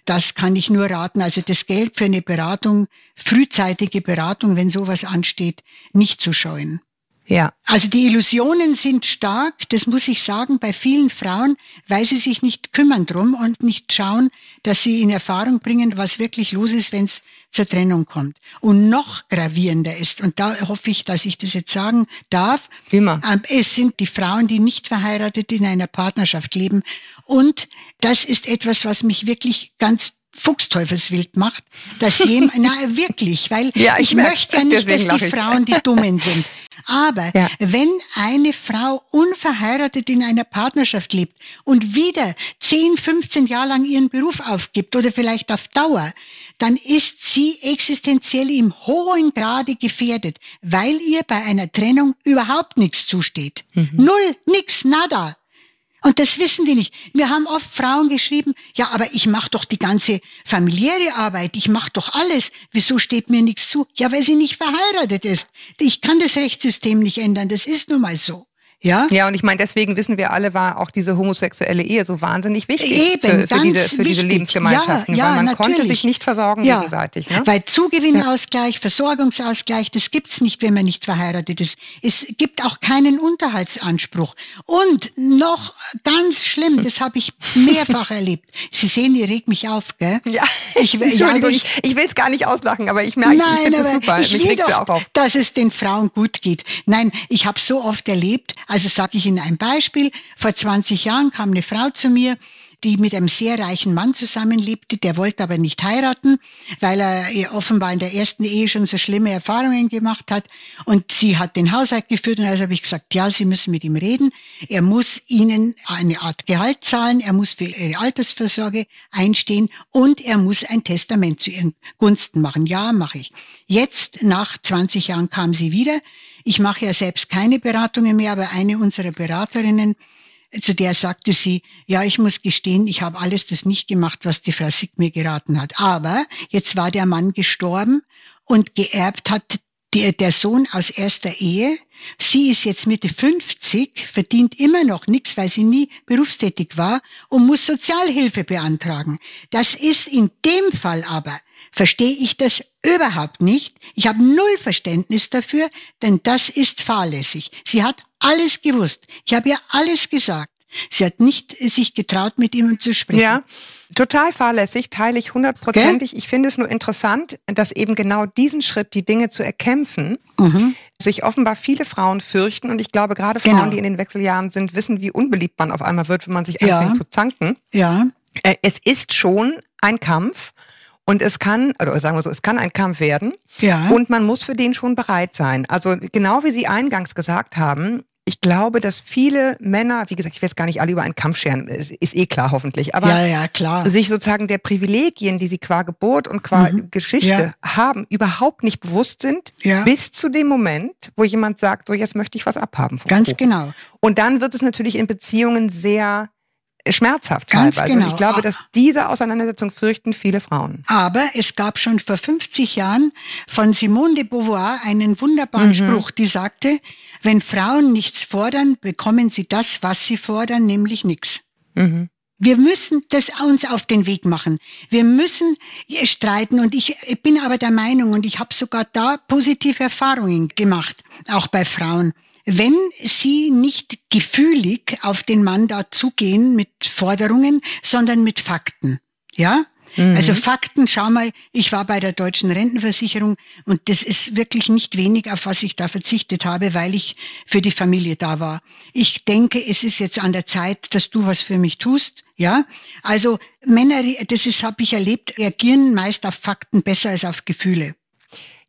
Das kann ich nur raten. Also das Geld für eine Beratung, frühzeitige Beratung, wenn sowas ansteht, nicht zu scheuen. Ja. Also die Illusionen sind stark, das muss ich sagen, bei vielen Frauen, weil sie sich nicht kümmern drum und nicht schauen, dass sie in Erfahrung bringen, was wirklich los ist, wenn es zur Trennung kommt. Und noch gravierender ist, und da hoffe ich, dass ich das jetzt sagen darf, Immer. Ähm, es sind die Frauen, die nicht verheiratet in einer Partnerschaft leben. Und das ist etwas, was mich wirklich ganz Fuchsteufelswild macht, dass jemand, na wirklich, weil ja, ich, ich möchte ja nicht, dass die Frauen die Dummen sind. Aber ja. wenn eine Frau unverheiratet in einer Partnerschaft lebt und wieder 10, 15 Jahre lang ihren Beruf aufgibt oder vielleicht auf Dauer, dann ist sie existenziell im hohen Grade gefährdet, weil ihr bei einer Trennung überhaupt nichts zusteht. Mhm. Null, nix, nada. Und das wissen die nicht. Wir haben oft Frauen geschrieben, ja, aber ich mache doch die ganze familiäre Arbeit, ich mache doch alles. Wieso steht mir nichts zu? Ja, weil sie nicht verheiratet ist. Ich kann das Rechtssystem nicht ändern, das ist nun mal so. Ja? ja, und ich meine, deswegen wissen wir alle, war auch diese homosexuelle Ehe so wahnsinnig wichtig Eben, für, für, diese, für diese Lebensgemeinschaften, ja, ja, weil man natürlich. konnte sich nicht versorgen ja, gegenseitig. Ne? Weil Zugewinnausgleich, Versorgungsausgleich, das gibt's nicht, wenn man nicht verheiratet ist. Es gibt auch keinen Unterhaltsanspruch. Und noch ganz schlimm, das habe ich mehrfach erlebt. Sie sehen, ihr regt mich auf, gell? Ja, ich, Entschuldigung, ich, ich will es gar nicht auslachen, aber ich merke, Nein, ich finde es super. Ich Mich regt auch auf. Dass es den Frauen gut geht. Nein, ich habe so oft erlebt, also sage ich Ihnen ein Beispiel. Vor 20 Jahren kam eine Frau zu mir, die mit einem sehr reichen Mann zusammenlebte. Der wollte aber nicht heiraten, weil er offenbar in der ersten Ehe schon so schlimme Erfahrungen gemacht hat. Und sie hat den Haushalt geführt und also habe ich gesagt, ja, Sie müssen mit ihm reden. Er muss Ihnen eine Art Gehalt zahlen, er muss für Ihre Altersvorsorge einstehen und er muss ein Testament zu Ihren Gunsten machen. Ja, mache ich. Jetzt, nach 20 Jahren, kam sie wieder ich mache ja selbst keine Beratungen mehr, aber eine unserer Beraterinnen, zu der sagte sie, ja, ich muss gestehen, ich habe alles das nicht gemacht, was die Frau Sick mir geraten hat. Aber jetzt war der Mann gestorben und geerbt hat der, der Sohn aus erster Ehe. Sie ist jetzt Mitte 50, verdient immer noch nichts, weil sie nie berufstätig war und muss Sozialhilfe beantragen. Das ist in dem Fall aber verstehe ich das überhaupt nicht. Ich habe null Verständnis dafür, denn das ist fahrlässig. Sie hat alles gewusst. Ich habe ihr alles gesagt. Sie hat nicht sich getraut, mit ihm zu sprechen. Ja, total fahrlässig, teile ich hundertprozentig. Ich finde es nur interessant, dass eben genau diesen Schritt, die Dinge zu erkämpfen, mhm. sich offenbar viele Frauen fürchten. Und ich glaube, gerade Frauen, genau. die in den Wechseljahren sind, wissen, wie unbeliebt man auf einmal wird, wenn man sich anfängt ja. zu zanken. Ja. Äh, es ist schon ein Kampf. Und es kann, oder sagen wir so, es kann ein Kampf werden. Ja. Und man muss für den schon bereit sein. Also genau wie Sie eingangs gesagt haben, ich glaube, dass viele Männer, wie gesagt, ich will jetzt gar nicht alle über einen Kampf scheren, ist eh klar hoffentlich, aber ja, ja, klar. sich sozusagen der Privilegien, die sie qua Geburt und qua mhm. Geschichte ja. haben, überhaupt nicht bewusst sind, bis zu dem Moment, wo jemand sagt, so jetzt möchte ich was abhaben. Vom Ganz Kuchen. genau. Und dann wird es natürlich in Beziehungen sehr schmerzhaft Ganz teilweise. Genau. Und ich glaube, dass diese Auseinandersetzung fürchten viele Frauen. Aber es gab schon vor 50 Jahren von Simone de Beauvoir einen wunderbaren mhm. Spruch, die sagte, wenn Frauen nichts fordern, bekommen sie das, was sie fordern, nämlich nichts. Mhm. Wir müssen das uns auf den Weg machen. Wir müssen streiten und ich bin aber der Meinung und ich habe sogar da positive Erfahrungen gemacht, auch bei Frauen wenn sie nicht gefühlig auf den Mann da zugehen mit Forderungen, sondern mit Fakten. Ja? Mhm. Also Fakten, schau mal, ich war bei der deutschen Rentenversicherung und das ist wirklich nicht wenig, auf was ich da verzichtet habe, weil ich für die Familie da war. Ich denke, es ist jetzt an der Zeit, dass du was für mich tust. Ja, also Männer, das ist, habe ich erlebt, reagieren meist auf Fakten besser als auf Gefühle.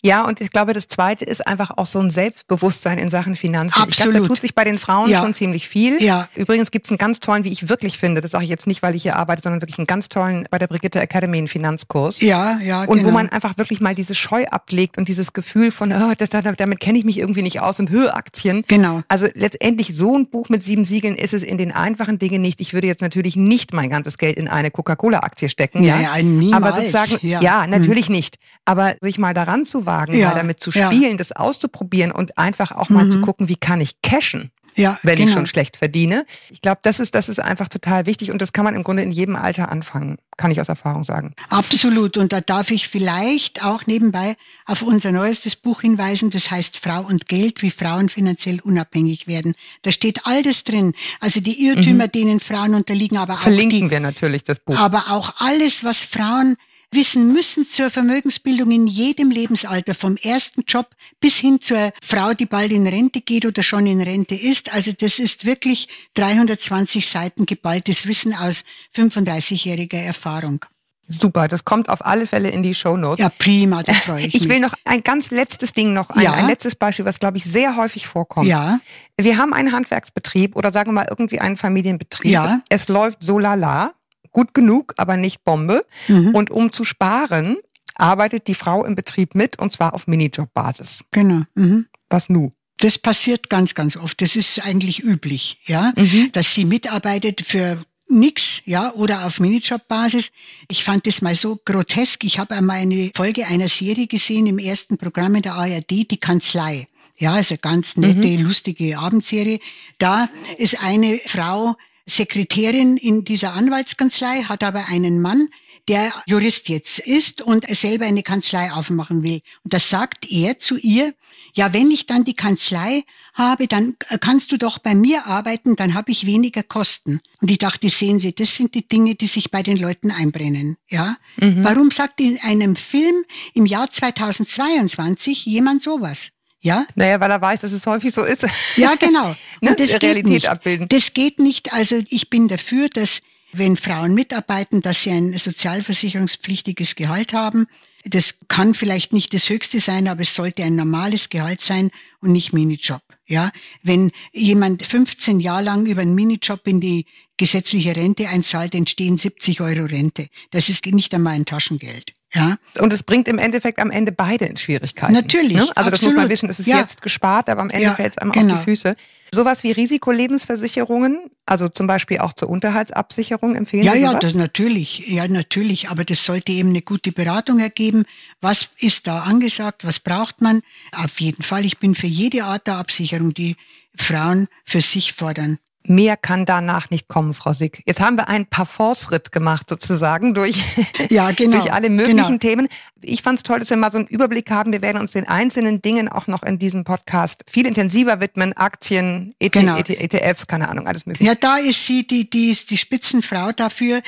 Ja, und ich glaube, das Zweite ist einfach auch so ein Selbstbewusstsein in Sachen Finanzen. Absolut. Ich glaube, da tut sich bei den Frauen Ja. schon ziemlich viel. Ja. Übrigens gibt es einen ganz tollen, wie ich wirklich finde, das sage ich jetzt nicht, weil ich hier arbeite, sondern wirklich einen ganz tollen bei der Brigitte Academy einen Finanzkurs. Ja, ja, Und genau. wo man einfach wirklich mal diese Scheu ablegt und dieses Gefühl von, oh, das, damit kenne ich mich irgendwie nicht aus und Höhe Aktien. Genau. Also letztendlich so ein Buch mit sieben Siegeln ist es in den einfachen Dingen nicht. Ich würde jetzt natürlich nicht mein ganzes Geld in eine Coca-Cola-Aktie stecken. Ja, Ja, ja, niemals. Aber sozusagen, Ja. ja, natürlich nicht. Aber sich mal daran zu wagen, Ja, mal damit zu ja. spielen, das auszuprobieren und einfach auch mal zu gucken, wie kann ich cashen ja, wenn ich genau. schon schlecht verdiene. Ich glaube, das ist, das ist einfach total wichtig und das kann man im Grunde in jedem Alter anfangen, kann ich aus Erfahrung sagen. Absolut. Und da darf ich vielleicht auch nebenbei auf unser neuestes Buch hinweisen. Das heißt Frau und Geld, wie Frauen finanziell unabhängig werden. Da steht all das drin. Also die Irrtümer, denen Frauen unterliegen, aber auch Verlinken wir natürlich das Buch. aber auch alles, was Frauen wissen müssen zur Vermögensbildung in jedem Lebensalter, vom ersten Job bis hin zur Frau, die bald in Rente geht oder schon in Rente ist. Also das ist wirklich 320 Seiten geballtes Wissen aus 35-jähriger Erfahrung. Super, das kommt auf alle Fälle in die Shownotes. Ja, prima, da freue ich, Ich mich. will noch ein ganz letztes Ding noch, ein, Ja. ein letztes Beispiel, was glaube ich sehr häufig vorkommt. Ja. Wir haben einen Handwerksbetrieb oder sagen wir mal irgendwie einen Familienbetrieb. Ja. Es läuft so lala, gut genug, aber nicht Bombe. Mhm. Und um zu sparen, arbeitet die Frau im Betrieb mit und zwar auf Minijobbasis. Genau. Mhm. Was nu? Das passiert ganz, ganz oft. Das ist eigentlich üblich, ja, Mhm. dass sie mitarbeitet für nix, ja, oder auf Minijob-Basis. Ich fand das mal so grotesk. Ich habe einmal eine Folge einer Serie gesehen im ersten Programm in der ARD, die Kanzlei. Ja, also ganz nette, lustige Abendserie. Da ist eine Frau Sekretärin in dieser Anwaltskanzlei, hat aber einen Mann, der Jurist jetzt ist und selber eine Kanzlei aufmachen will. Und das sagt er zu ihr, ja, wenn ich dann die Kanzlei habe, dann kannst du doch bei mir arbeiten, dann habe ich weniger Kosten. Und ich dachte, sehen Sie, das sind die Dinge, die sich bei den Leuten einbrennen. Ja? Warum sagt in einem Film im Jahr 2022 jemand sowas? Ja? Naja, weil er weiß, dass es häufig so ist. Ja, genau. Ne? Und das geht Realität nicht. abbilden. Das geht nicht. Also ich bin dafür, dass wenn Frauen mitarbeiten, dass sie ein sozialversicherungspflichtiges Gehalt haben. Das kann vielleicht nicht das höchste sein, aber es sollte ein normales Gehalt sein und nicht Minijob. Ja, wenn jemand 15 Jahre lang über einen Minijob in die gesetzliche Rente einzahlt, entstehen 70 Euro Rente. Das ist nicht einmal ein Taschengeld. Ja, Und es bringt im Endeffekt am Ende beide in Schwierigkeiten. Natürlich, Ne? Also das muss man absolut. wissen, es ist Ja. jetzt gespart, aber am Ende Ja, fällt es einem genau. auf die Füße. Sowas wie Risikolebensversicherungen, also zum Beispiel auch zur Unterhaltsabsicherung empfehlen Ja, Sie ja, sowas? das natürlich, ja, natürlich, aber das sollte eben eine gute Beratung ergeben. Was ist da angesagt? Was braucht man? Auf jeden Fall, ich bin für jede Art der Absicherung, die Frauen für sich fordern. Mehr kann danach nicht kommen, Frau Sick. Jetzt haben wir einen Parforce-Ritt gemacht sozusagen durch, Ja, genau, durch alle möglichen genau. Themen. Ich fand es toll, dass wir mal so einen Überblick haben. Wir werden uns den einzelnen Dingen auch noch in diesem Podcast viel intensiver widmen. Aktien, ET, Genau. ET, ETFs, keine Ahnung, alles mögliche. Ja, da ist sie, die, die ist die Spitzenfrau dafür.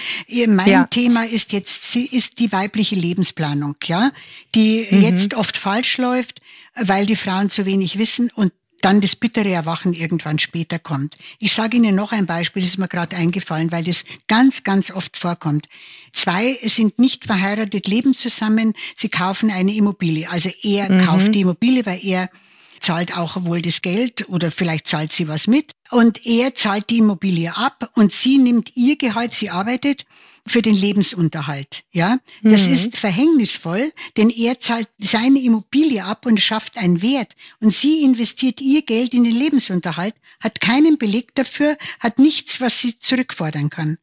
Mein Ja. Thema ist jetzt, sie ist die weibliche Lebensplanung, ja, die Mhm. jetzt oft falsch läuft, weil die Frauen zu wenig wissen und dann das bittere Erwachen irgendwann später kommt. Ich sage Ihnen noch ein Beispiel, das ist mir gerade eingefallen, weil das ganz, ganz oft vorkommt. Zwei sind nicht verheiratet, leben zusammen, sie kaufen eine Immobilie. Also er kauft die Immobilie, weil er zahlt auch wohl das Geld oder vielleicht zahlt sie was mit. Und er zahlt die Immobilie ab und sie nimmt ihr Gehalt, sie arbeitet für den Lebensunterhalt. Ja, das ist verhängnisvoll, denn er zahlt seine Immobilie ab und schafft einen Wert. Und sie investiert ihr Geld in den Lebensunterhalt, hat keinen Beleg dafür, hat nichts, was sie zurückfordern kann.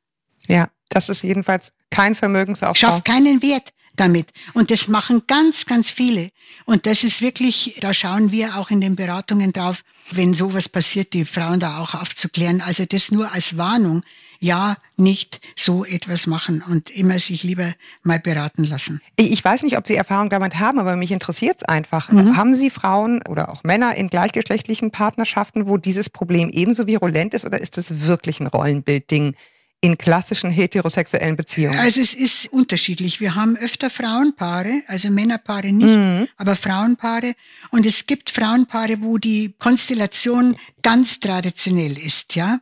Ja, das ist jedenfalls kein Vermögensaufbau. schafft keinen Wert damit. Und das machen ganz, ganz viele. Und das ist wirklich, da schauen wir auch in den Beratungen drauf, wenn sowas passiert, die Frauen da auch aufzuklären. Also das nur als Warnung. Ja, nicht so etwas machen und immer sich lieber mal beraten lassen. Ich weiß nicht, ob Sie Erfahrung damit haben, aber mich interessiert es einfach. Mhm. Haben Sie Frauen oder auch Männer in gleichgeschlechtlichen Partnerschaften, wo dieses Problem ebenso virulent ist oder ist das wirklich ein Rollenbildding in klassischen heterosexuellen Beziehungen? Also es ist unterschiedlich. Wir haben öfter Frauenpaare, also Männerpaare nicht, mhm. aber Frauenpaare. Und es gibt Frauenpaare, wo die Konstellation ganz traditionell ist, ja.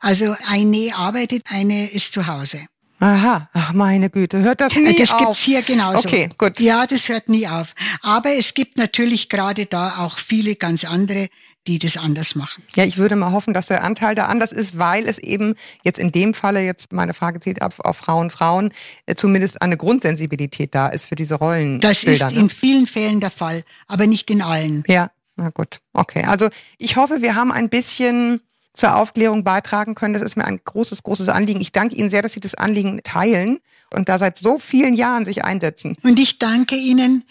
Also eine arbeitet, eine ist zu Hause. Aha, ach meine Güte, hört das nie das auf? Das gibt's hier genauso. Okay, gut. Ja, das hört nie auf. Aber es gibt natürlich gerade da auch viele ganz andere, die das anders machen. Ja, ich würde mal hoffen, dass der Anteil da anders ist, weil es eben jetzt in dem Falle, jetzt meine Frage zielt ab auf Frauen, Frauen, äh, zumindest eine Grundsensibilität da ist für diese Rollen. Das ist ne? in vielen Fällen der Fall, aber nicht in allen. Ja, na gut. Okay, also ich hoffe, wir haben ein bisschen zur Aufklärung beitragen können. Das ist mir ein großes, großes Anliegen. Ich danke Ihnen sehr, dass Sie das Anliegen teilen und da seit so vielen Jahren sich einsetzen. Und ich danke Ihnen,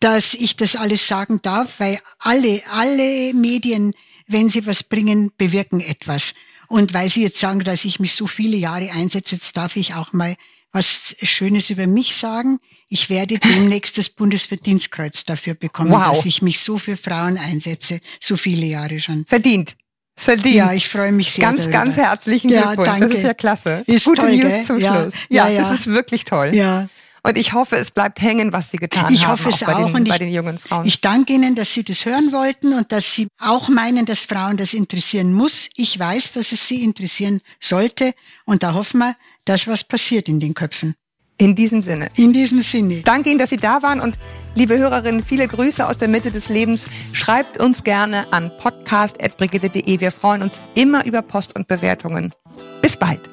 dass ich das alles sagen darf, weil alle, alle Medien, wenn sie was bringen, bewirken etwas. Und weil Sie jetzt sagen, dass ich mich so viele Jahre einsetze, jetzt darf ich auch mal was Schönes über mich sagen. Ich werde demnächst das Bundesverdienstkreuz dafür bekommen, wow. dass ich mich so für Frauen einsetze, so viele Jahre schon. Verdient verdient. Ja, ich freue mich sehr. Ganz, darüber. ganz herzlichen ja, Glückwunsch. Danke. Das ist ja klasse. Ist Gute toll, News gell? zum ja, Schluss. Ja, ja, das ist wirklich toll. Ja. Und ich hoffe, es bleibt hängen, was Sie getan ich haben. Hoffe es auch, auch. Den, und ich, bei den jungen Frauen. Ich danke Ihnen, dass Sie das hören wollten und dass Sie auch meinen, dass Frauen das interessieren muss. Ich weiß, dass es Sie interessieren sollte. Und da hoffen wir, dass was passiert in den Köpfen. In diesem Sinne. In diesem Sinne. Danke Ihnen, dass Sie da waren und liebe Hörerinnen, viele Grüße aus der Mitte des Lebens. Schreibt uns gerne an podcast.brigitte.de. Wir freuen uns immer über Post und Bewertungen. Bis bald.